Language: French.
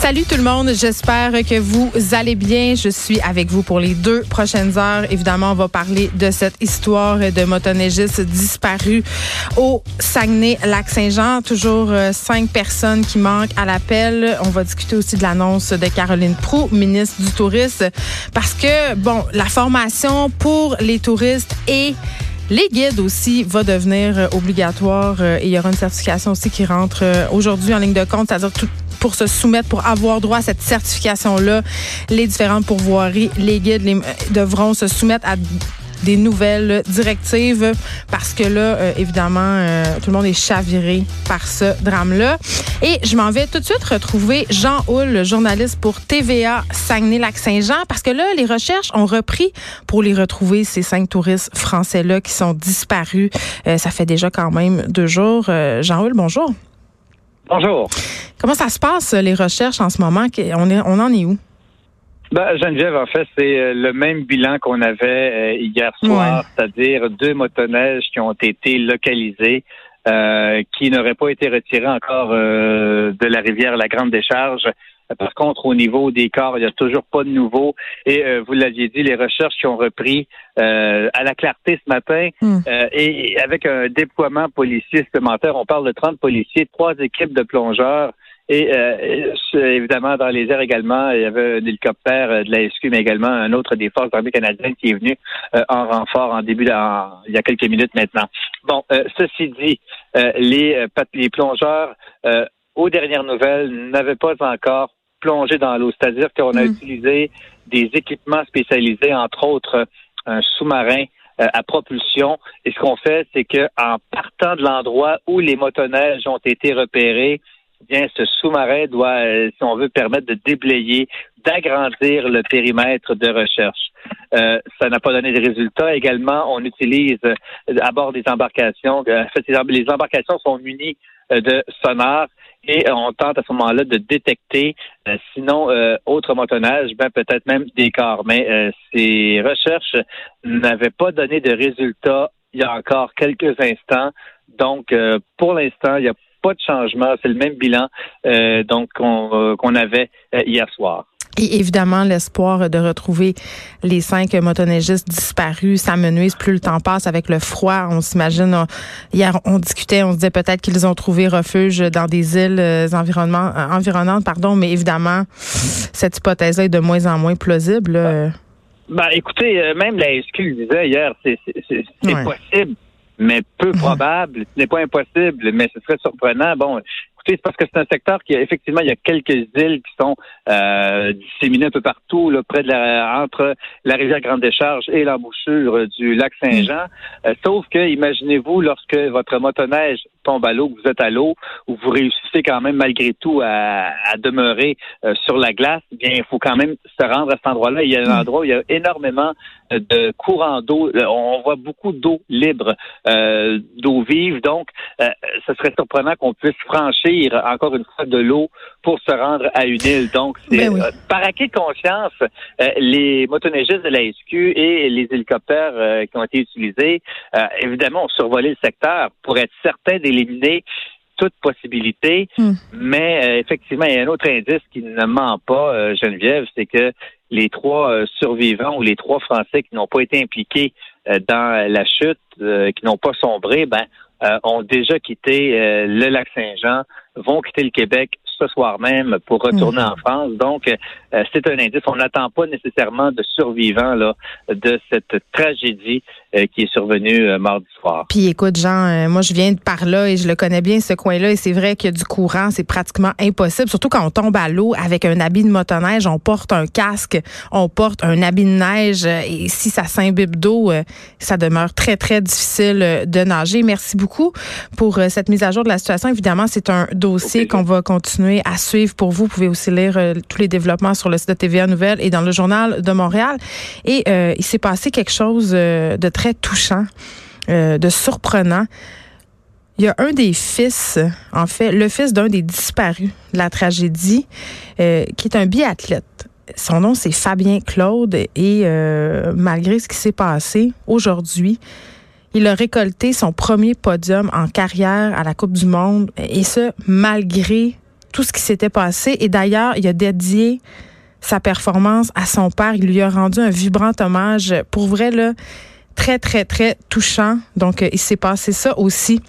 Salut tout le monde, j'espère que vous allez bien. Je suis avec vous pour les deux prochaines heures. Évidemment, on va parler de cette histoire de motoneigistes disparus au Saguenay-Lac-Saint-Jean. Toujours euh, cinq personnes qui manquent à l'appel. On va discuter aussi de l'annonce de Caroline Proux, ministre du Tourisme, parce que, bon, la formation pour les touristes et les guides aussi va devenir euh, obligatoire euh, il y aura une certification aussi qui rentre aujourd'hui en ligne de compte, c'est-à-dire tout pour se soumettre, pour avoir droit à cette certification-là. Les différentes pourvoiries, les guides les, devront se soumettre à des nouvelles directives parce que là, euh, évidemment, euh, tout le monde est chaviré par ce drame-là. Et je m'en vais tout de suite retrouver Jean Houle, journaliste pour TVA Saguenay-Lac-Saint-Jean, parce que là, les recherches ont repris pour les retrouver, ces cinq touristes français-là qui sont disparus. Euh, ça fait déjà quand même deux jours. Jean Houle, bonjour. Bonjour. Comment ça se passe, les recherches en ce moment? On, est, on en est où? Ben, Geneviève, en fait, c'est euh, le même bilan qu'on avait euh, hier soir, c'est-à-dire deux motoneiges qui ont été localisés, euh, qui n'auraient pas été retirés encore de la rivière La Grande Décharge. Par contre, au niveau des corps, il n'y a toujours pas de nouveau. Et vous l'aviez dit, les recherches qui ont repris à la clarté ce matin hmm. et avec un déploiement policier supplémentaire, on parle de 30 policiers, trois équipes de plongeurs, et euh, évidemment, dans les airs également, il y avait un hélicoptère euh, de la SQ, mais également un autre des forces armées canadiennes qui est venu euh, en renfort en début, il y a quelques minutes maintenant. Bon, ceci dit, les, les plongeurs, aux dernières nouvelles, n'avaient pas encore plongé dans l'eau. C'est-à-dire qu'on a mm. utilisé des équipements spécialisés, entre autres un sous-marin à propulsion. Et ce qu'on fait, c'est qu'en partant de l'endroit où les motoneiges ont été repérés, bien, ce sous-marin doit, euh, si on veut, permettre de déblayer, d'agrandir le périmètre de recherche. Euh, ça n'a pas donné de résultats. Également, on utilise euh, à bord des embarcations, en fait, les embarcations sont munies de sonars et on tente à ce moment-là de détecter, sinon autre motonnage, ben peut-être même des corps. Mais ces recherches n'avaient pas donné de résultats il y a encore quelques instants. Donc, pour l'instant, il y a pas de changement. C'est le même bilan euh, donc qu'on euh, avait euh, hier soir. Et évidemment, l'espoir de retrouver les cinq motoneigistes disparus s'amenuise plus le temps passe avec le froid. On s'imagine, hier, on discutait, on se disait peut-être qu'ils ont trouvé refuge dans des îles environnantes, pardon, mais évidemment, cette hypothèse-là est de moins en moins plausible. Ben, écoutez, même la SQ disait hier, c'est possible mais peu probable. Ce n'est pas impossible, mais ce serait surprenant. Bon, Écoutez, c'est parce que c'est un secteur qui, effectivement, il y a quelques îles qui sont euh, disséminées un peu partout, là, près de la, entre la rivière Grande Décharge et l'embouchure du lac Saint-Jean. Euh, sauf que, imaginez-vous, lorsque votre motoneige tombe à l'eau, que vous êtes à l'eau, ou vous réussissez quand même malgré tout à, demeurer euh, sur la glace, eh bien, il faut quand même se rendre à cet endroit-là. Il y a un endroit où il y a énormément de courants d'eau. On voit beaucoup d'eau libre, d'eau vive. Donc, ce serait surprenant qu'on puisse franchir encore une fois de l'eau pour se rendre à une île. Donc, c'est ben euh, par acquis de conscience, euh, les motoneigistes de la SQ et les hélicoptères euh, qui ont été utilisés, évidemment, ont survolé le secteur pour être certain d'éliminer toute possibilité. Hmm. Mais effectivement, il y a un autre indice qui ne ment pas, Geneviève, c'est que les trois survivants ou les trois Français qui n'ont pas été impliqués dans la chute, qui n'ont pas sombré, ben, ont déjà quitté le lac Saint-Jean vont quitter le Québec ce soir même pour retourner en France. Donc, euh, c'est un indice. On n'attend pas nécessairement de survivants là, de cette tragédie euh, qui est survenue euh, mardi soir. Puis écoute, Jean, moi je viens de par là et je le connais bien ce coin-là et c'est vrai qu'il y a du courant, c'est pratiquement impossible. Surtout quand on tombe à l'eau avec un habit de motoneige, on porte un casque, on porte un habit de neige et si ça s'imbibe d'eau, ça demeure très très difficile de nager. Merci beaucoup pour cette mise à jour de la situation. Évidemment, c'est un dossier qu'on va continuer à suivre pour vous. Vous pouvez aussi lire euh, tous les développements sur le site de TVA Nouvelle et dans le journal de Montréal. Et euh, il s'est passé quelque chose euh, de très touchant, de surprenant. Il y a un des fils, en fait, le fils d'un des disparus de la tragédie, qui est un biathlète. Son nom, c'est Fabien Claude. Et malgré ce qui s'est passé aujourd'hui, il a récolté son premier podium en carrière à la Coupe du Monde. Et ce, malgré tout ce qui s'était passé. Et d'ailleurs, il a dédié sa performance à son père. Il lui a rendu un vibrant hommage. Pour vrai, là, très, très, très touchant. Donc, il s'est passé ça aussi